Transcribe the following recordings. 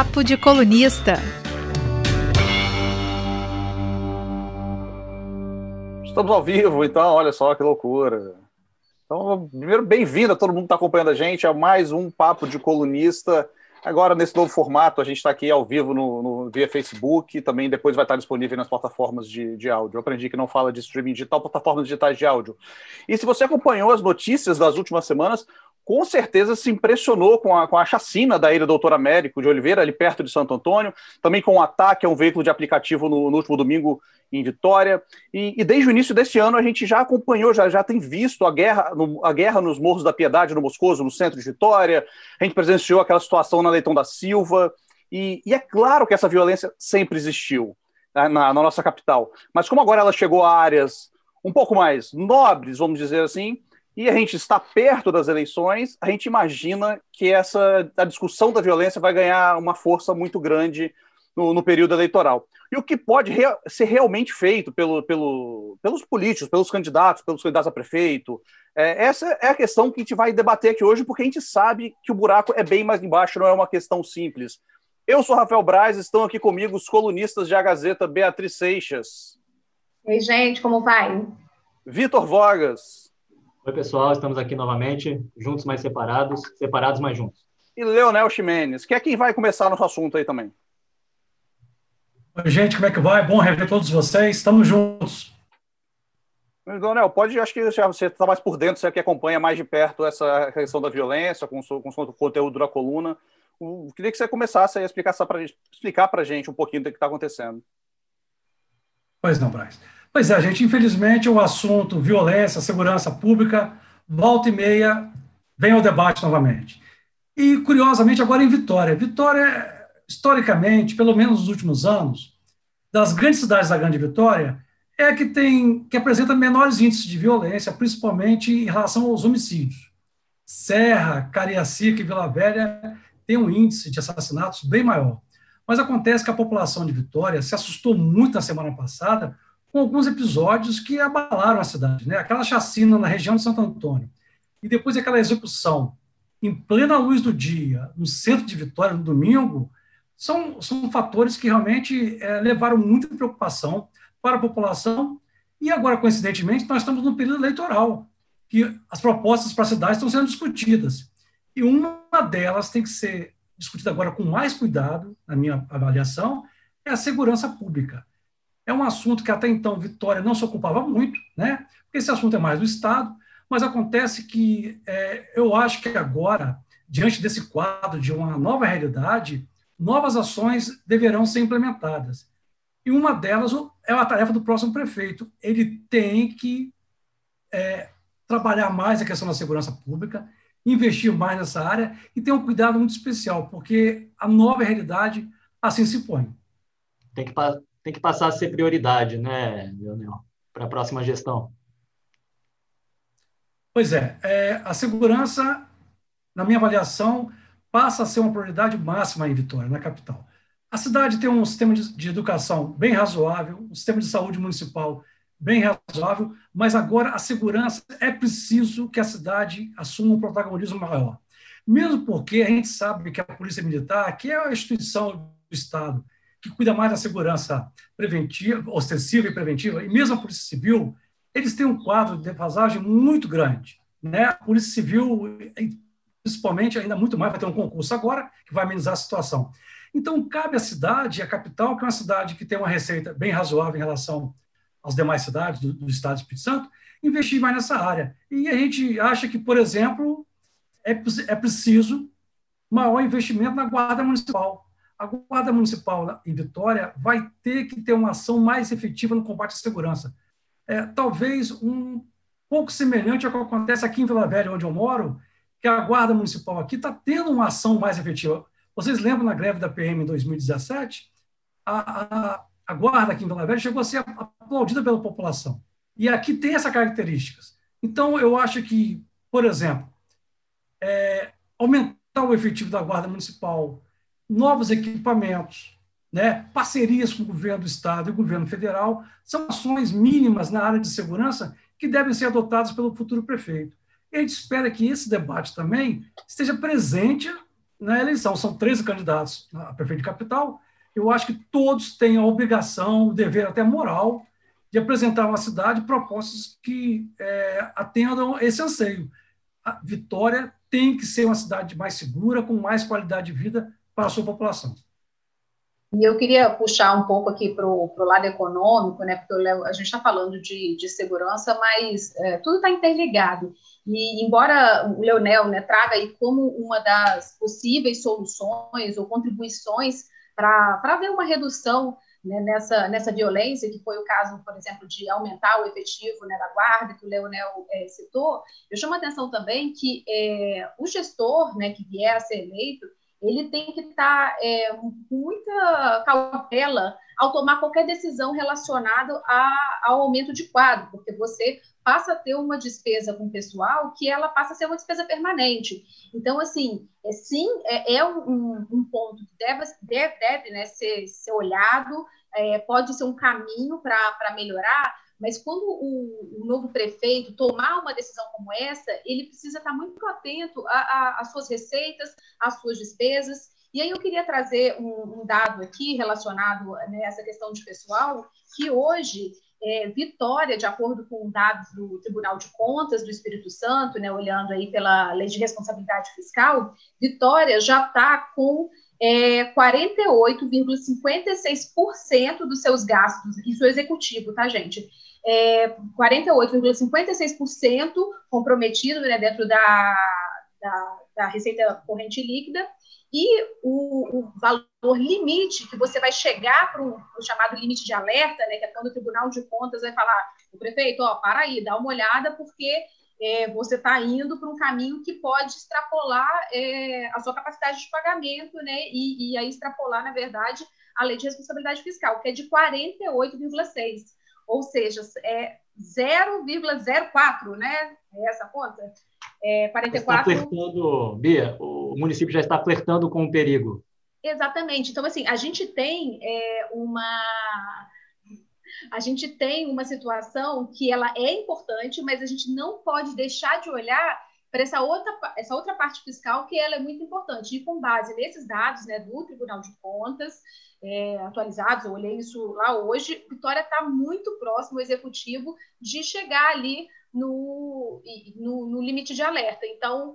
Papo de Colunista. Estamos ao vivo, então, olha só que loucura. Então, primeiro, bem-vindo a todo mundo que está acompanhando a gente a mais um Papo de Colunista. Agora, nesse novo formato, a gente está aqui ao vivo no, no, via Facebook também depois vai estar disponível nas plataformas de, de áudio. Eu aprendi que não fala de streaming digital, plataformas digitais de áudio. E se você acompanhou as notícias das últimas semanas, com certeza se impressionou com a, com a chacina da ilha Doutor Américo de Oliveira, ali perto de Santo Antônio, também com o ataque a um veículo de aplicativo no, no último domingo em Vitória. E, e, desde o início deste ano a gente já acompanhou, já, já tem visto a guerra, no, a guerra nos Morros da Piedade, no Moscoso, no centro de Vitória. A gente presenciou aquela situação na Leitão da Silva. E, e é claro que essa violência sempre existiu né, na, na nossa capital. Mas como agora ela chegou a áreas um pouco mais nobres, vamos dizer assim, e a gente está perto das eleições, a gente imagina que essa a discussão da violência vai ganhar uma força muito grande no, no período eleitoral. E o que pode re, ser realmente feito pelo, pelo, pelos políticos, pelos candidatos, pelos candidatos a prefeito, é, essa é a questão que a gente vai debater aqui hoje, porque a gente sabe que o buraco é bem mais embaixo, não é uma questão simples. Eu sou Rafael Braz, estão aqui comigo os colunistas de A Gazeta, Beatriz Seixas. Oi, gente, como vai? Vitor Vogas. Oi, pessoal, estamos aqui novamente, juntos mais separados, separados mais juntos. E Leonel Ximenes, que é quem vai começar nosso assunto aí também. Oi, gente, como é que vai? Bom rever todos vocês, estamos juntos. Leonel, pode, acho que você está mais por dentro, você que acompanha mais de perto essa questão da violência, com, com o conteúdo da coluna. Eu queria que você começasse a explicar para a gente um pouquinho do que está acontecendo. Pois não, Braz. Pois é, gente, infelizmente o assunto violência, segurança pública, volta e meia, vem ao debate novamente. E, curiosamente, agora em Vitória. Vitória, historicamente, pelo menos nos últimos anos, das grandes cidades da Grande Vitória, é a que tem, que apresenta menores índices de violência, principalmente em relação aos homicídios. Serra, Cariacica e Vila Velha têm um índice de assassinatos bem maior. Mas acontece que a população de Vitória se assustou muito na semana passada com alguns episódios que abalaram a cidade. Né? Aquela chacina na região de Santo Antônio, e depois aquela execução em plena luz do dia, no centro de Vitória, no domingo, são, são fatores que realmente é, levaram muita preocupação para a população. E agora, coincidentemente, nós estamos no período eleitoral, que as propostas para a cidade estão sendo discutidas. E uma delas tem que ser discutida agora com mais cuidado, na minha avaliação, é a segurança pública. É um assunto que até então Vitória não se ocupava muito, né? Porque esse assunto é mais do Estado, mas acontece que é, eu acho que agora, diante desse quadro de uma nova realidade, novas ações deverão ser implementadas. E uma delas é a tarefa do próximo prefeito. Ele tem que é, trabalhar mais a questão da segurança pública, investir mais nessa área e ter um cuidado muito especial, porque a nova realidade assim se põe. Tem que tem que passar a ser prioridade, né, Leonel, para a próxima gestão. Pois é, é, a segurança, na minha avaliação, passa a ser uma prioridade máxima em Vitória, na capital. A cidade tem um sistema de, de educação bem razoável, um sistema de saúde municipal bem razoável, mas agora a segurança é preciso que a cidade assuma um protagonismo maior. Mesmo porque a gente sabe que a Polícia Militar, que é a instituição do Estado que cuida mais da segurança preventiva, ostensiva e preventiva, e mesmo a Polícia Civil, eles têm um quadro de defasagem muito grande. Né? A Polícia Civil, principalmente, ainda muito mais, vai ter um concurso agora, que vai amenizar a situação. Então, cabe à cidade, a capital, que é uma cidade que tem uma receita bem razoável em relação às demais cidades do, do Estado do Espírito Santo, investir mais nessa área. E a gente acha que, por exemplo, é, é preciso maior investimento na Guarda Municipal a Guarda Municipal em Vitória vai ter que ter uma ação mais efetiva no combate à segurança. É, talvez um pouco semelhante ao que acontece aqui em Vila Velha, onde eu moro, que a Guarda Municipal aqui está tendo uma ação mais efetiva. Vocês lembram na greve da PM em 2017? A, a, a Guarda aqui em Vila Velha chegou a ser aplaudida pela população. E aqui tem essas características. Então, eu acho que, por exemplo, é, aumentar o efetivo da Guarda Municipal, novos equipamentos, né, parcerias com o governo do Estado e o governo federal, são ações mínimas na área de segurança que devem ser adotadas pelo futuro prefeito. E a gente espera que esse debate também esteja presente na eleição. São 13 candidatos a prefeito de capital. Eu acho que todos têm a obrigação, o dever até moral, de apresentar uma cidade propostas que é, atendam esse anseio. A Vitória tem que ser uma cidade mais segura, com mais qualidade de vida para a sua população. E eu queria puxar um pouco aqui para o lado econômico, né? Porque a gente está falando de, de segurança, mas é, tudo está interligado. E embora o Leonel né, traga aí como uma das possíveis soluções ou contribuições para haver uma redução né, nessa, nessa violência, que foi o caso, por exemplo, de aumentar o efetivo né, da guarda, que o Leonel é, citou, eu chamo a atenção também que é, o gestor né, que vier a ser eleito, ele tem que estar tá, é, com muita cautela ao tomar qualquer decisão relacionada ao aumento de quadro, porque você passa a ter uma despesa com o pessoal que ela passa a ser uma despesa permanente. Então, assim, é, sim, é, é um, um, ponto que deve, deve, deve né, ser, ser olhado, é, pode ser um caminho para melhorar, mas quando o, o, novo prefeito tomar uma decisão como essa, ele precisa estar muito atento às suas receitas, às suas despesas. E aí eu queria trazer um, um dado aqui relacionado né, a essa questão de pessoal, que hoje é, Vitória, de acordo com dados do Tribunal de Contas do Espírito Santo, né, olhando aí pela Lei de Responsabilidade Fiscal, Vitória já está com é, 48,56% dos seus gastos, isso é executivo, tá, gente? É, 48,56% comprometido né, dentro da, da, da, receita corrente líquida, e o, o, valor limite que você vai chegar para o chamado limite de alerta, né, que é quando o Tribunal de Contas vai falar, o prefeito, ó, para aí, dá uma olhada, porque é, você está indo para um caminho que pode extrapolar é, a sua capacidade de pagamento, né, e, e aí extrapolar, na verdade, a lei de responsabilidade fiscal, que é de 48,6% ou seja, é 0,04, né? É essa conta? É 44. Está flertando, Bia, o município já está flertando com o perigo. Exatamente. Então, assim, a gente tem é, uma a gente tem uma situação que ela é importante, mas a gente não pode deixar de olhar para essa outra, essa outra parte fiscal que ela é muito importante. E com base nesses dados né, do Tribunal de Contas, é, atualizados, eu olhei isso lá hoje, Vitória está muito próximo, o executivo, de chegar ali no, no, no limite de alerta. Então,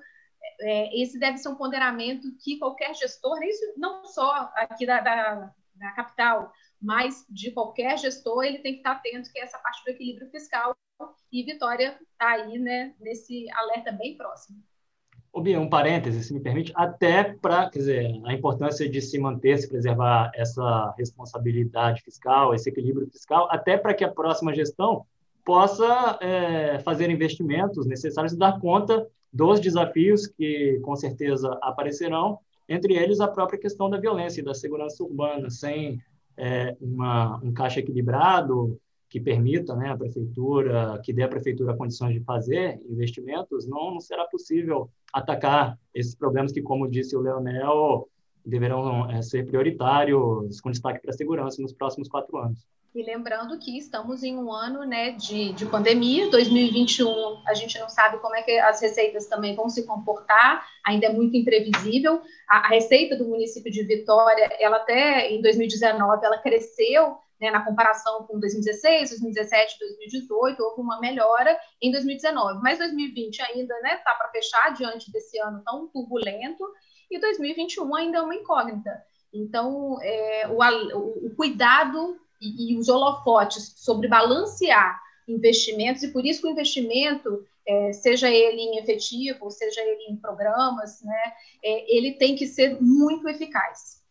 é, esse deve ser um ponderamento que qualquer gestor, isso não só aqui da, da, da, capital, mas de qualquer gestor, ele tem que estar atento que é essa parte do equilíbrio fiscal e Vitória está aí né, nesse alerta bem próximo. Um parêntese, se me permite, até para, quer dizer, a importância de se manter, se preservar essa responsabilidade fiscal, esse equilíbrio fiscal, até para que a próxima gestão possa é, fazer investimentos necessários e dar conta dos desafios que, com certeza, aparecerão, entre eles a própria questão da violência e da segurança urbana, sem é, uma, um caixa equilibrado, que permita né, a prefeitura, que dê à prefeitura condições de fazer investimentos, não, não será possível atacar esses problemas que, como disse o Leonel, deverão é, ser prioritários, com destaque para a segurança nos próximos quatro anos. E lembrando que estamos em um ano né, de, de pandemia, 2021, a gente não sabe como é que as receitas também vão se comportar, ainda é muito imprevisível. A, a receita do município de Vitória, ela até em 2019, ela cresceu né, na comparação com 2016, 2017, 2018, houve uma melhora em 2019, mas 2020 ainda está né, tá para fechar diante desse ano tão turbulento, e 2021 ainda é uma incógnita. Então, é, o, o, cuidado e, e, os holofotes sobre balancear investimentos, e por isso que o investimento, é, seja ele em efetivo, seja ele em programas, né, é, ele tem que ser muito eficaz.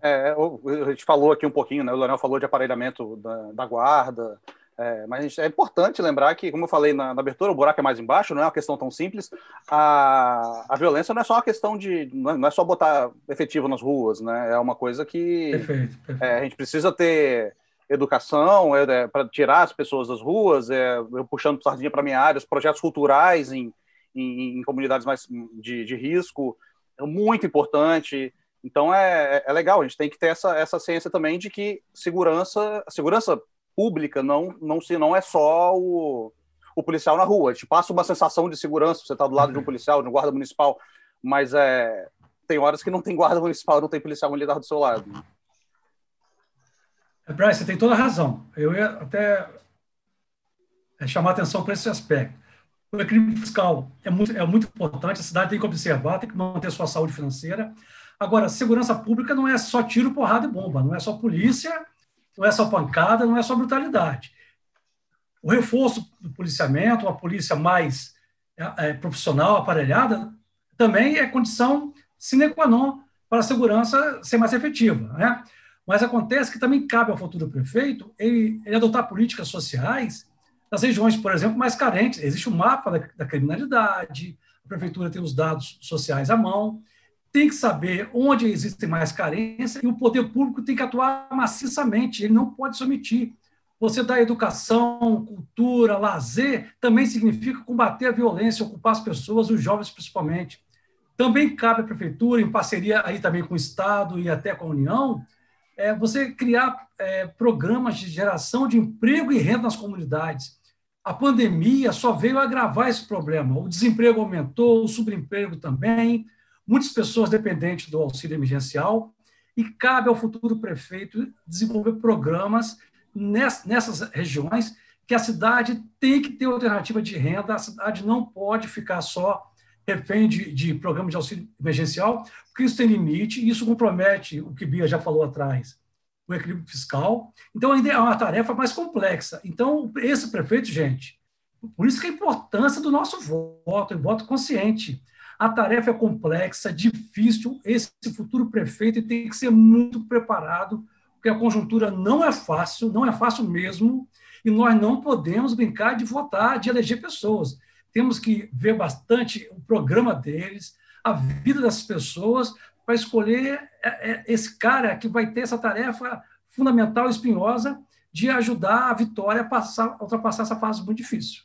É, a gente falou aqui um pouquinho, né? O Leonel falou de aparelhamento da, da guarda, é, mas é importante lembrar que, como eu falei na, na, abertura, o buraco é mais embaixo, não é uma questão tão simples. A, a violência não é só uma questão de. Não é, só botar efetivo nas ruas, né? É uma coisa que perfeito, perfeito. É, a gente precisa ter educação é, é para tirar as pessoas das ruas, é, eu puxando sardinha para minha área, os projetos culturais em, em, em comunidades mais de, de risco, é muito importante. Então é, é legal, a gente tem que ter essa, essa ciência também de que segurança, segurança pública não, não, se, não é só o, o policial na rua. A gente passa uma sensação de segurança, você está do lado de um policial, de um guarda municipal, mas é, tem horas que não tem guarda municipal, não tem policial militar do seu lado. É, Bryce, você tem toda a razão. Eu ia até é, chamar atenção para esse aspecto. O equilíbrio fiscal é muito, é muito importante, a cidade tem que observar, tem que manter sua saúde financeira. Agora, segurança pública não é só tiro, porrada e bomba, não é só polícia, não é só pancada, não é só brutalidade. O reforço do policiamento, uma polícia mais é, é, profissional, aparelhada, também é condição sine qua non para a segurança ser mais efetiva. Né? Mas acontece que também cabe ao futuro prefeito ele, ele adotar políticas sociais nas regiões, por exemplo, mais carentes. Existe um mapa da, da criminalidade, a prefeitura tem os dados sociais à mão, tem que saber onde existem mais carências e o poder público tem que atuar maciçamente, ele não pode se omitir. Você dá educação, cultura, lazer, também significa combater a violência, ocupar as pessoas, os jovens principalmente. Também cabe à prefeitura, em parceria aí também com o Estado e até com a União, é, você criar é, programas de geração de emprego e renda nas comunidades. A pandemia só veio agravar esse problema. O desemprego aumentou, o subemprego também, muitas pessoas dependentes do auxílio emergencial, e cabe ao futuro prefeito desenvolver programas nessas regiões que a cidade tem que ter alternativa de renda, a cidade não pode ficar só refém de, de programa de auxílio emergencial, porque isso tem limite e isso compromete o que Bia já falou atrás, o equilíbrio fiscal. Então, ainda é uma tarefa mais complexa. Então, esse prefeito, gente, por isso que a importância do nosso voto, o voto consciente. A tarefa é complexa, difícil. Esse futuro prefeito tem que ser muito preparado, porque a conjuntura não é fácil, não é fácil mesmo, e nós não podemos brincar de votar, de eleger pessoas temos que ver bastante o programa deles, a vida das pessoas, para escolher é, é, esse cara que vai ter essa tarefa fundamental espinhosa de ajudar a Vitória a, passar, a ultrapassar essa fase muito difícil.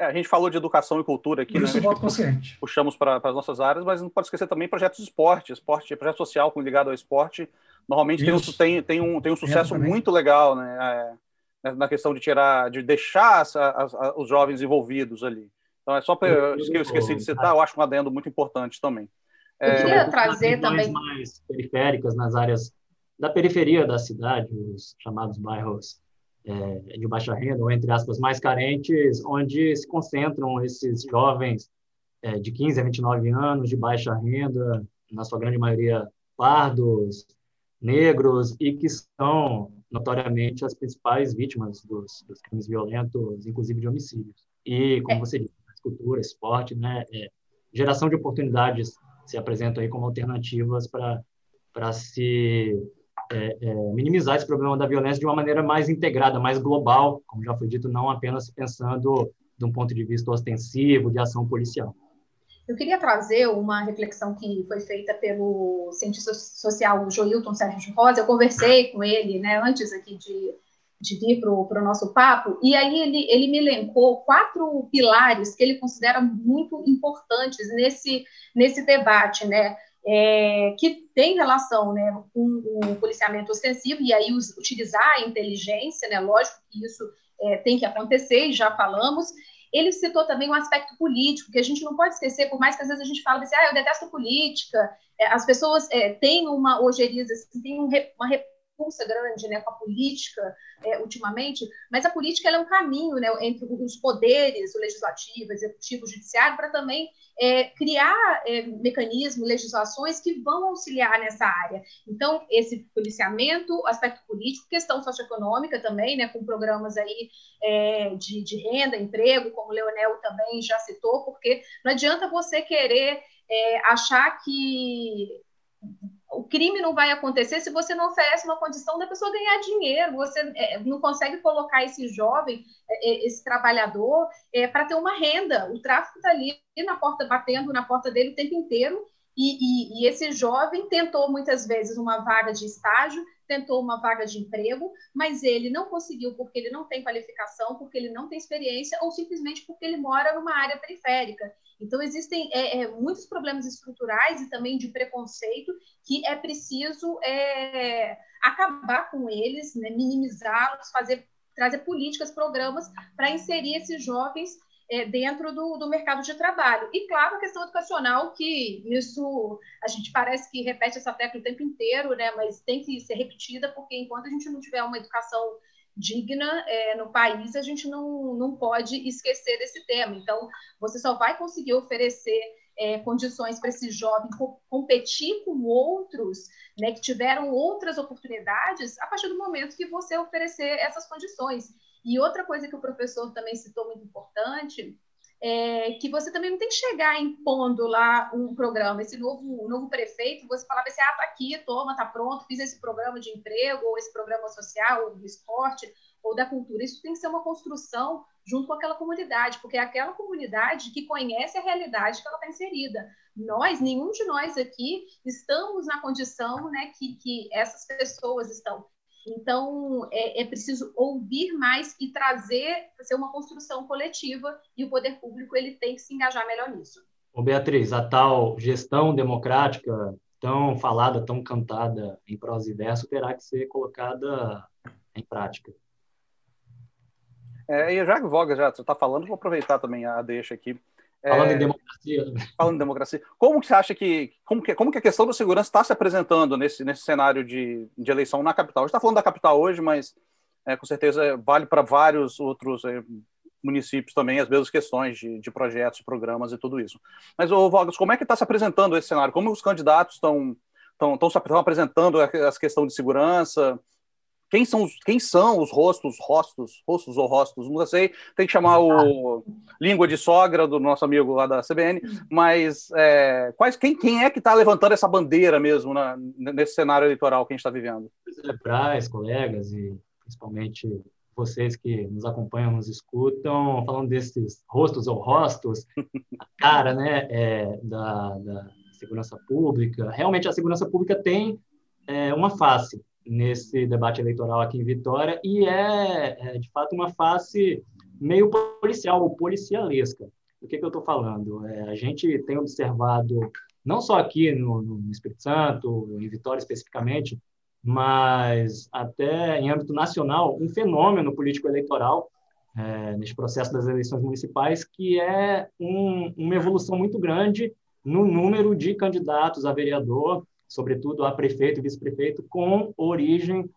É, a gente falou de educação e cultura aqui, isso né? voto consciente. Puxamos para as nossas áreas, mas não pode esquecer também projetos de esporte, esporte, projeto social ligado ao esporte. Normalmente tem um, tem, tem, um, tem um sucesso muito legal, né? É, na questão de tirar, de deixar as, as, as, os jovens envolvidos ali. Então, é só para eu, eu esqueci de citar, eu acho um adendo muito importante também. Eu é, queria é, trazer também. mais periféricas, nas áreas da periferia da cidade, os chamados bairros é, de baixa renda, ou entre aspas, mais carentes, onde se concentram esses jovens é, de 15 a 29 anos, de baixa renda, na sua grande maioria pardos, negros, e que são notoriamente as principais vítimas dos, dos crimes violentos, inclusive de homicídios. E, como é. você disse, cultura, esporte, né? É, geração de oportunidades se apresentam aí como alternativas para se é, é, minimizar esse problema da violência de uma maneira mais integrada, mais global, como já foi dito, não apenas pensando de um ponto de vista ostensivo, de ação policial. Eu queria trazer uma reflexão que foi feita pelo cientista social Joilton Sérgio Rosa. Eu conversei com ele né, antes aqui de de vir para o nosso papo, e aí ele, ele me elencou quatro pilares que ele considera muito importantes nesse, nesse debate, né? É, que tem relação né, com o policiamento ostensivo, e aí os, utilizar a inteligência, né? Lógico que isso é, tem que acontecer, e já falamos. Ele citou também um aspecto político, que a gente não pode esquecer, por mais que às vezes a gente fale assim, ah, eu detesto política, é, as pessoas é, têm uma ojeriza, assim, têm um, uma repulsa grande né, com a política é, ultimamente, mas a política é um caminho né, entre os poderes, o legislativo, executivo, judiciário, para também é, criar é, mecanismos, legislações que vão auxiliar nessa área. Então, esse policiamento, aspecto político, questão socioeconômica também, né, com programas aí é, de, de renda, emprego, como o Leonel também já citou, porque não adianta você querer é, achar que o crime não vai acontecer se você não oferece uma condição da pessoa ganhar dinheiro. Você é, não consegue colocar esse jovem, é, é esse trabalhador, para ter uma renda. O tráfico está ali na porta, batendo na porta dele o tempo inteiro. E, e, e, esse jovem tentou muitas vezes uma vaga de estágio, tentou uma vaga de emprego, mas ele não conseguiu porque ele não tem qualificação, porque ele não tem experiência, ou simplesmente porque ele mora numa área periférica. Então, existem é, é, muitos problemas estruturais e também de preconceito que é preciso é, acabar com eles, né, minimizá-los, fazer, trazer políticas, programas para inserir esses jovens é, dentro do, do, mercado de trabalho. E, claro, a questão educacional, que isso a gente parece que repete essa tecla o tempo inteiro, né? mas tem que ser repetida, porque enquanto a gente não tiver uma educação digna é, no país, a gente não, não pode esquecer desse tema. Então, você só vai conseguir oferecer é, condições para esse jovem competir com outros né, que tiveram outras oportunidades a partir do momento que você oferecer essas condições. E outra coisa que o professor também citou muito importante é que você também não tem que chegar impondo lá um programa. Esse novo, novo prefeito, você falava assim, ah, tá aqui, toma, tá pronto, fiz esse programa de emprego, ou esse programa social, ou do esporte, ou da cultura. Isso tem que ser uma construção junto com aquela comunidade, porque é aquela comunidade que conhece a realidade que ela está inserida. Nós, nenhum de nós aqui, estamos na condição né, que, que essas pessoas estão. Então, é, é preciso ouvir mais e trazer, ser uma construção coletiva, e o poder público ele tem que se engajar melhor nisso. Ô Beatriz, a tal gestão democrática tão falada, tão cantada em prosa e verso, terá que ser colocada em prática. É, e já que Voga já está falando, vou aproveitar também a deixa aqui. Falando é, em democracia. Falando em democracia. Como que você acha que. Como que, como que a questão da segurança está se apresentando nesse, nesse cenário de, de eleição na capital? A gente está falando da capital hoje, mas é, com certeza vale para vários outros é, municípios também as mesmas questões de, de projetos, programas e tudo isso. Mas, ô, Vogas, como é que está se apresentando esse cenário? Como os candidatos estão estão apresentando essa questão de segurança? Quem são os, quem são os rostos, rostos, rostos ou rostos, não sei, tem que chamar o língua de sogra do nosso amigo lá da CBN, mas é, quais, quem, quem é que está levantando essa bandeira mesmo na, nesse cenário eleitoral que a gente está vivendo? Braz, colegas e principalmente vocês que nos acompanham, nos escutam, falando desses rostos ou rostos, a cara né, é, da, da segurança pública. Realmente a segurança pública tem é, uma face, nesse debate eleitoral aqui em Vitória e é, é de fato uma face meio policial ou policialesca. O que, que eu estou falando? É, a gente tem observado, não só aqui no, no Espírito Santo, em Vitória especificamente, mas até em âmbito nacional, um fenômeno político-eleitoral é, neste processo das eleições municipais, que é um, uma evolução muito grande no número de candidatos a vereador sobretudo a prefeito e vice-prefeito, com origem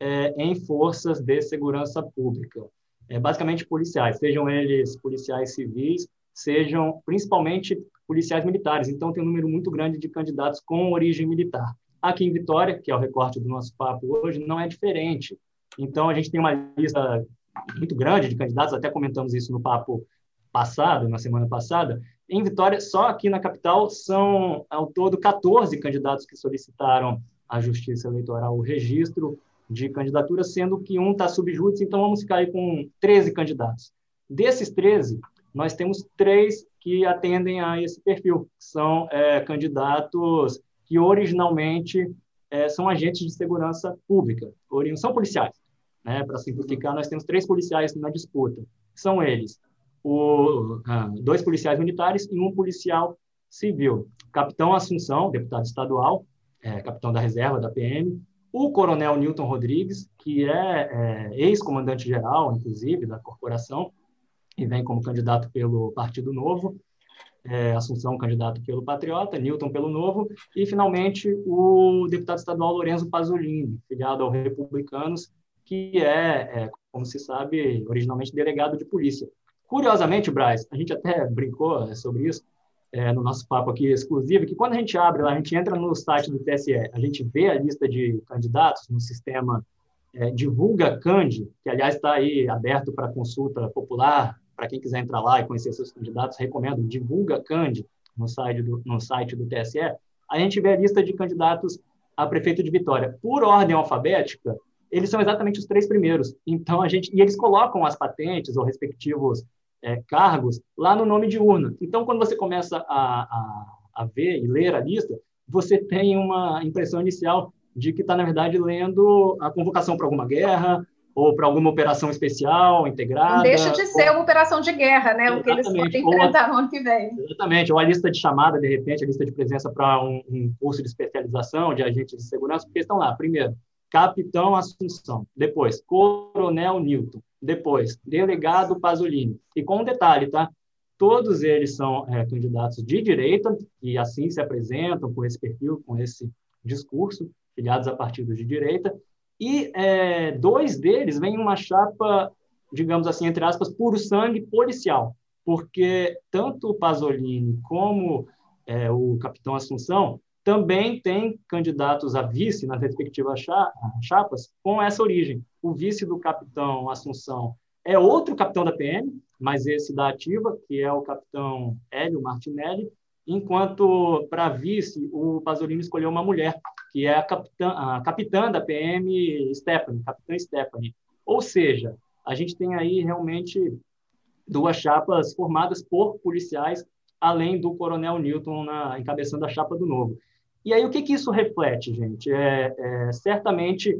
é, em forças de segurança pública, é, basicamente policiais, sejam eles policiais civis, sejam principalmente policiais militares. Então, tem um número muito grande de candidatos com origem militar. Aqui em Vitória, que é o recorte do nosso papo hoje, não é diferente. Então, a gente tem uma lista muito grande de candidatos, até comentamos isso no papo passado, na semana passada, em Vitória, só aqui na capital, são ao todo 14 candidatos que solicitaram à Justiça Eleitoral o registro de candidatura, sendo que um está subjúdice, então vamos ficar aí com 13 candidatos. Desses 13, nós temos três que atendem a esse perfil, que são é, candidatos que originalmente é, são agentes de segurança pública, são policiais. Né? Para simplificar, nós temos três policiais na disputa. São eles o, ah, dois policiais militares e um policial civil. Capitão Assunção, deputado estadual, é, capitão da reserva da PM, o coronel Newton Rodrigues, que é, é ex-comandante-geral, inclusive, da corporação, e vem como candidato pelo Partido Novo, é, Assunção, candidato pelo Patriota, Newton pelo Novo, e, finalmente, o deputado estadual Lorenzo Pasolini, filiado ao Republicanos, que é, é, como se sabe, originalmente delegado de polícia. Curiosamente, Braz, a gente até brincou né, sobre isso é, no nosso papo aqui exclusivo, que quando a gente abre lá, a gente entra no site do TSE, a gente vê a lista de candidatos no sistema é, Divulga Cande, que aliás está aí aberto para consulta popular, para quem quiser entrar lá e conhecer seus candidatos, recomendo Divulga Cande no site do, no site do TSE, a gente vê a lista de candidatos a prefeito de Vitória. Por ordem alfabética, eles são exatamente os três primeiros. Então a gente e eles colocam as patentes ou respectivos é, cargos lá no nome de urna. Então, quando você começa a, a, a ver e ler a lista, você tem uma impressão inicial de que está, na verdade, lendo a convocação para alguma guerra ou para alguma operação especial integrada. Não deixa de ser ou... uma operação de guerra, né? O que eles podem enfrentar no ano que vem. Exatamente. Ou a lista de chamada, de repente, a lista de presença para um, um curso de especialização de agentes de segurança, porque estão lá, primeiro, Capitão Assunção, depois Coronel Newton, depois, delegado Pasolini. E com um detalhe, tá? Todos eles são é, candidatos de direita e assim se apresentam com esse perfil, com esse discurso, filiados a partidos de direita. E é, dois deles vêm uma chapa, digamos assim, entre aspas, puro sangue policial, porque tanto o Pasolini como é, o capitão Assunção também têm candidatos a vice nas respectivas chapas com essa origem. O vice do capitão Assunção é outro capitão da PM, mas esse da ativa, que é o capitão Hélio Martinelli, enquanto para vice o Pasolini escolheu uma mulher, que é a capitã, a capitã da PM, Stephanie, capitã Stephanie. Ou seja, a gente tem aí realmente duas chapas formadas por policiais, além do coronel Newton na, encabeçando a chapa do Novo. E aí o que, que isso reflete, gente? É, é, certamente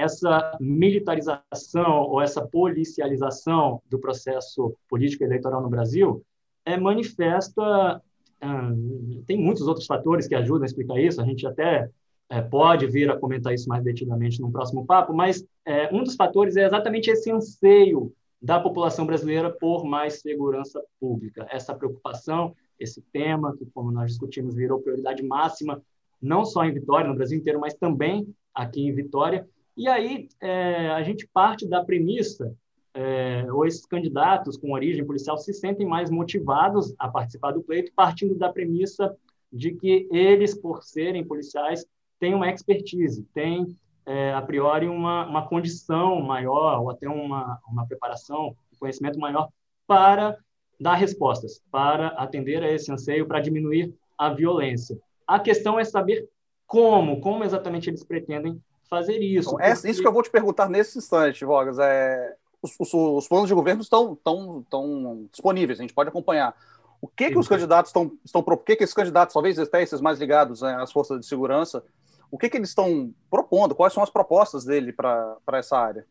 essa militarização ou essa policialização do processo político eleitoral no Brasil é manifesta hum, tem muitos outros fatores que ajudam a explicar isso a gente até é, pode vir a comentar isso mais detidamente no próximo papo mas é, um dos fatores é exatamente esse anseio da população brasileira por mais segurança pública. Essa preocupação esse tema que como nós discutimos virou prioridade máxima não só em Vitória no Brasil inteiro mas também aqui em Vitória e aí é, a gente parte da premissa, é, ou esses candidatos com origem policial se sentem mais motivados a participar do pleito, partindo da premissa de que eles, por serem policiais, têm uma expertise, têm, é, a priori, uma, uma condição maior, ou até uma, uma preparação, um conhecimento maior para dar respostas, para atender a esse anseio, para diminuir a violência. A questão é saber como, como exatamente eles pretendem fazer isso. Então, é porque... Isso que eu vou te perguntar nesse instante, Vogas. É, os, os, os planos de governo estão, estão, estão disponíveis, a gente pode acompanhar. O que, Sim. que os candidatos estão, estão o que, que esses candidatos, talvez até esses mais ligados né, às forças de segurança, o que, que eles estão propondo? Quais são as propostas dele para essa área?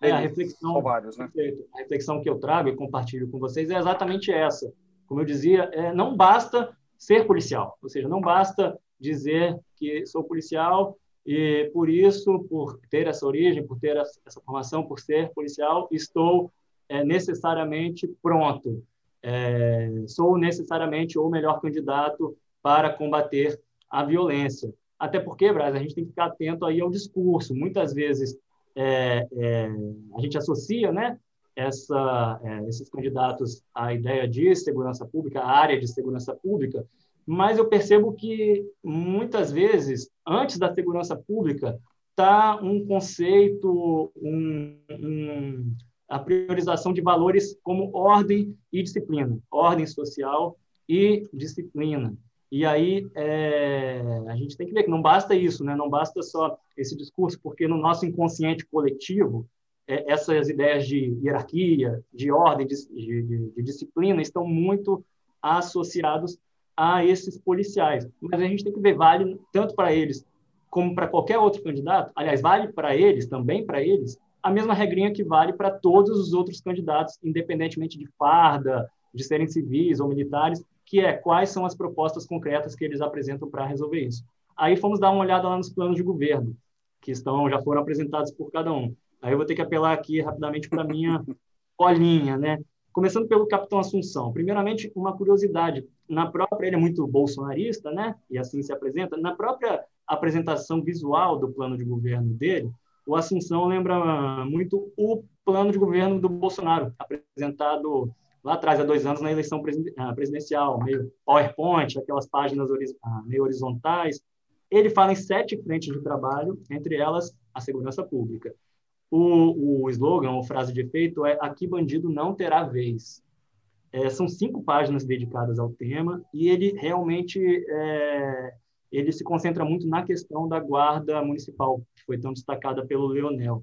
É, a reflexão, vários, né? a reflexão que eu trago e compartilho com vocês é exatamente essa. Como eu dizia, é, não basta ser policial, ou seja, não basta dizer que sou policial e por isso, por ter essa origem, por ter essa formação, por ser policial, estou é, necessariamente pronto. É, sou necessariamente o melhor candidato para combater a violência. Até porque, Braz, a gente tem que ficar atento aí ao discurso. Muitas vezes é, é a gente associa, né, essa, é, esses candidatos à ideia de segurança pública, à área de segurança pública, mas eu percebo que muitas vezes, antes da segurança pública, está um conceito, um, um, a priorização de valores como ordem e disciplina, ordem social e disciplina. E aí é, a gente tem que ver que não basta isso, né? não basta só esse discurso, porque no nosso inconsciente coletivo, é, essas ideias de hierarquia, de ordem, de, de, de disciplina estão muito associados a esses policiais. Mas a gente tem que ver, vale tanto para eles como para qualquer outro candidato, aliás, vale para eles, também para eles, a mesma regrinha que vale para todos os outros candidatos, independentemente de farda, de serem civis ou militares, que é quais são as propostas concretas que eles apresentam para resolver isso. Aí fomos dar uma olhada lá nos planos de governo, que estão já foram apresentados por cada um. Aí eu vou ter que apelar aqui rapidamente para minha colinha, né? Começando pelo capitão Assunção. Primeiramente, uma curiosidade na própria, ele é muito bolsonarista, né? E assim se apresenta. Na própria apresentação visual do plano de governo dele, o Assunção lembra muito o plano de governo do Bolsonaro, apresentado lá atrás, há dois anos, na eleição ah, presidencial, meio PowerPoint, aquelas páginas ah, meio horizontais. Ele fala em sete frentes de trabalho, entre elas a segurança pública. O, o slogan, ou frase de efeito, é aqui bandido não terá vez. É, são cinco páginas dedicadas ao tema e ele realmente é, ele se concentra muito na questão da guarda municipal, que foi tão destacada pelo Leonel.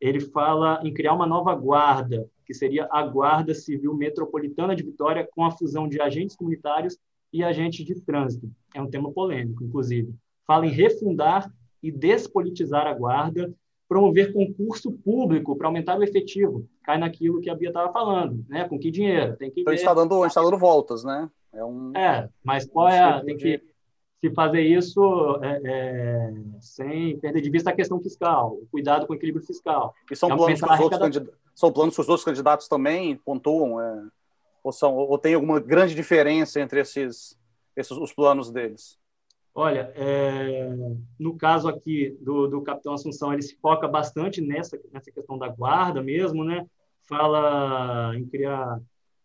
Ele fala em criar uma nova guarda, que seria a Guarda Civil Metropolitana de Vitória, com a fusão de agentes comunitários e agentes de trânsito. É um tema polêmico, inclusive. Fala em refundar e despolitizar a guarda promover concurso público para aumentar o efetivo. Cai naquilo que a Bia estava falando, né? Com que dinheiro? Tem que então, ver. Está dando, está dando voltas, né? É, um, é mas qual é a, tem que se fazer isso é, é, sem perder de vista a questão fiscal, o cuidado com o equilíbrio fiscal. E são, planos que, os outros candidatos, são planos que os outros candidatos também pontuam? É... Ou, são, ou tem alguma grande diferença entre esses, esses os planos deles? Olha, é, no caso aqui do, do Capitão Assunção, ele se foca bastante nessa, nessa questão da guarda mesmo, né? Fala em criar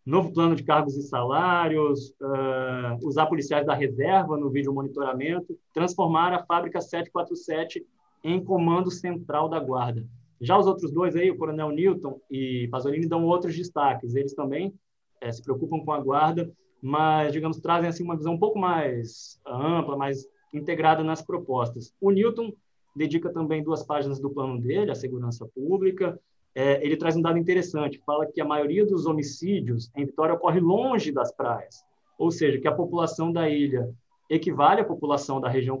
novo plano de cargos e salários, uh, usar policiais da reserva no vídeo monitoramento, transformar a fábrica 747 em comando central da guarda. Já os outros dois aí, o Coronel Newton e Pasolini, dão outros destaques. Eles também é, se preocupam com a guarda, mas, digamos, trazem assim uma visão um pouco mais ampla, mais integrada nas propostas. O Newton dedica também duas páginas do plano dele, a segurança pública. É, ele traz um dado interessante, fala que a maioria dos homicídios em Vitória ocorre longe das praias, ou seja, que a população da ilha equivale à população da região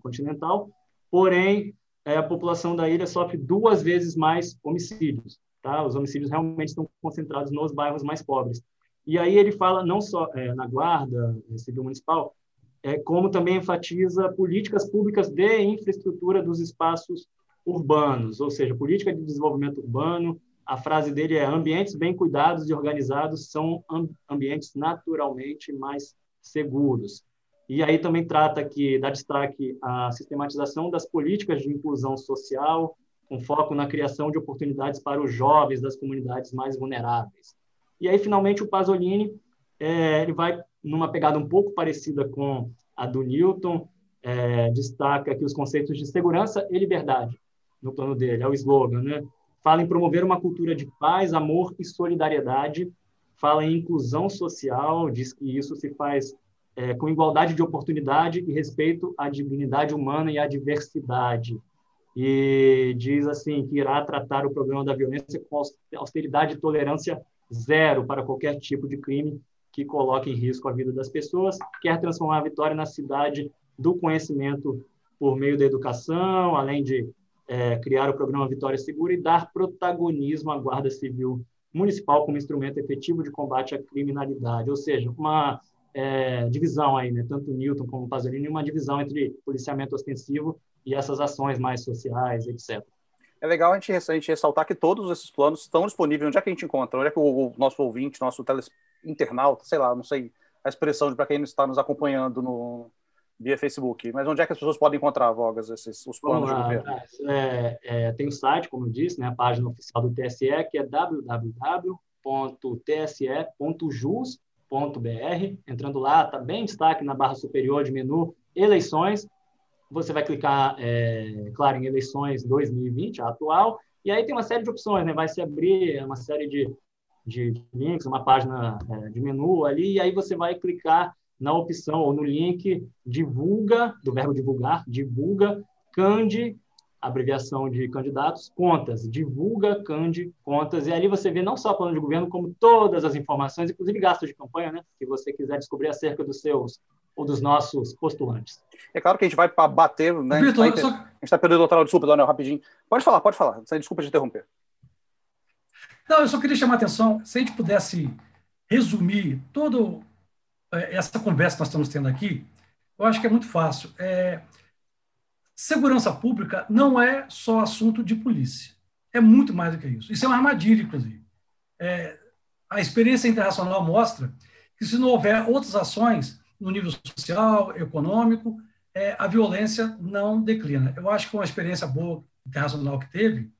continental, porém é, a população da ilha sofre duas vezes mais homicídios. Tá? Os homicídios realmente estão concentrados nos bairros mais pobres. E aí ele fala não só é, na guarda civil municipal, é, como também enfatiza políticas públicas de infraestrutura dos espaços urbanos, ou seja, política de desenvolvimento urbano. A frase dele é: ambientes bem cuidados e organizados são ambientes naturalmente mais seguros. E aí também trata que dá destaque à sistematização das políticas de inclusão social, com foco na criação de oportunidades para os jovens das comunidades mais vulneráveis. E aí, finalmente, o Pasolini é, ele vai numa pegada um pouco parecida com a do Newton, é, destaca aqui os conceitos de segurança e liberdade no plano dele, é o slogan, né? Fala em promover uma cultura de paz, amor e solidariedade, fala em inclusão social, diz que isso se faz é, com igualdade de oportunidade e respeito à dignidade humana e à diversidade. E diz assim que irá tratar o problema da violência com austeridade e tolerância zero para qualquer tipo de crime que coloque em risco a vida das pessoas, quer transformar a Vitória na cidade do conhecimento por meio da educação, além de é, criar o programa Vitória Segura e dar protagonismo à Guarda Civil Municipal como instrumento efetivo de combate à criminalidade, ou seja, uma é, divisão aí, né, tanto Newton como Pasolini, uma divisão entre policiamento ostensivo e essas ações mais sociais, etc é legal a gente, a gente ressaltar que todos esses planos estão disponíveis. Onde é que a gente encontra? Onde é que o, o nosso ouvinte, nosso teles, internauta, sei lá, não sei a expressão para quem está nos acompanhando no via Facebook, mas onde é que as pessoas podem encontrar, Vogas, esses, os planos de governo? É, é, tem o site, como eu disse, né, a página oficial do TSE, que é www.tse.jus.br. Entrando lá, está bem destaque na barra superior de menu eleições você vai clicar, é, claro, em eleições 2020, a atual, e aí tem uma série de opções, né? Vai se abrir uma série de, de links, uma página é, de menu ali, e aí você vai clicar na opção ou no link divulga, do verbo divulgar, divulga Candi, abreviação de candidatos, contas, divulga Candi contas, e ali você vê não só plano de governo, como todas as informações, inclusive gastos de campanha, né? Se você quiser descobrir acerca dos seus ou dos nossos postulantes. É claro que a gente vai bater, né? Vitor, a gente está só... tá perdendo o doutorado, desculpa, Daniel, rapidinho. Pode falar, pode falar. Desculpa te interromper. Não, eu só queria chamar a atenção, se a gente pudesse resumir toda é, essa conversa que nós estamos tendo aqui, eu acho que é muito fácil. É, segurança pública não é só assunto de polícia. É muito mais do que isso. Isso é uma armadilha, inclusive. É, a experiência internacional mostra que se não houver outras ações, no nível social, econômico, é, a violência não declina. Eu acho que uma experiência boa internacional que teve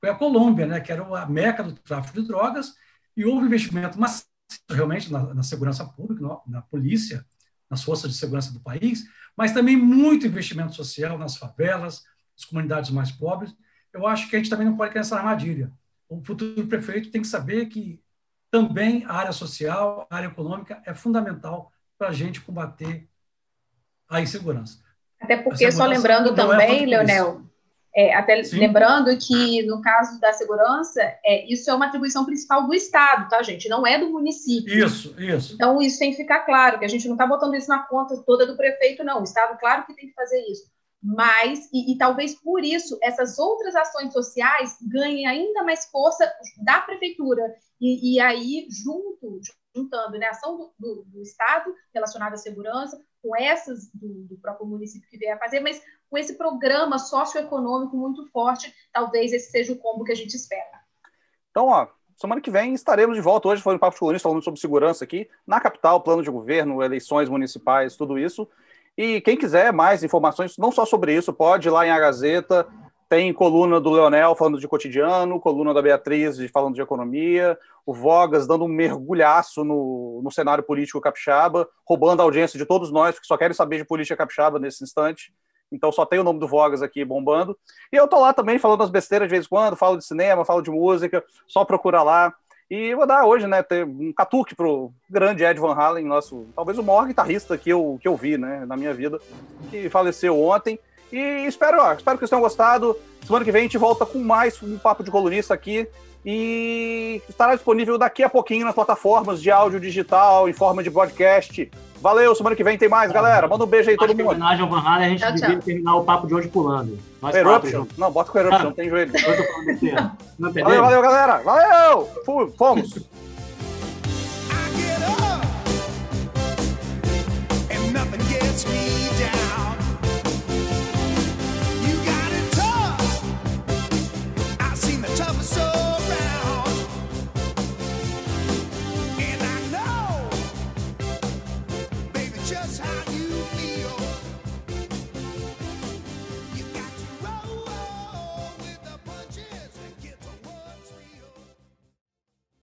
foi a Colômbia, né, que era a meca do tráfico de drogas, e houve investimento massivo realmente na, na segurança pública, na, na polícia, nas forças de segurança do país, mas também muito investimento social nas favelas, nas comunidades mais pobres. Eu acho que a gente também não pode cair nessa armadilha. O futuro prefeito tem que saber que também a área social, a área econômica é fundamental para a gente combater a insegurança. Até porque, só lembrando é também, é Leonel, é, até Sim. lembrando que no caso da segurança, é, isso é uma atribuição principal do Estado, tá, gente? Não é do município. Isso, isso. Então, isso tem que ficar claro, que a gente não está botando isso na conta toda do prefeito, não. O Estado, claro que tem que fazer isso. Mas, e, e talvez por isso, essas outras ações sociais ganhem ainda mais força da prefeitura. E, e aí, junto, juntando né, a ação do, do, do, Estado relacionada à segurança, com essas do, do, próprio município que veio a fazer, mas com esse programa socioeconômico muito forte, talvez esse seja o combo que a gente espera. Então, ó, semana que vem estaremos de volta. Hoje foi um Papo Colunista falando sobre segurança aqui, na capital, plano de governo, eleições municipais, tudo isso. E quem quiser mais informações, não só sobre isso, pode ir lá em A Gazeta, tem coluna do Leonel falando de cotidiano, coluna da Beatriz falando de economia, o Vogas dando um mergulhaço no, no cenário político capixaba, roubando a audiência de todos nós que só querem saber de política capixaba nesse instante. Então só tem o nome do Vogas aqui bombando. E eu tô lá também falando as besteiras de vez em quando, falo de cinema, falo de música, só procura lá. E vou dar hoje, né, ter um catuque pro grande Ed Van Halen, nosso, talvez o maior guitarrista que eu, que eu vi, né, na minha vida, que faleceu ontem. E espero, ó, espero que vocês tenham gostado. Semana que vem a gente volta com mais um papo de colunista aqui. E estará disponível daqui a pouquinho nas plataformas de áudio digital, em forma de podcast. Valeu, semana que vem tem mais, galera. Manda um beijo aí todo mundo. Em homenagem ao Van Halen, a gente tchau, devia tchau. terminar o papo de hoje pulando. Nós Eruption? Não, bota com Eruption, não tem joelho. valeu, valeu, galera. Valeu! Fomos! just how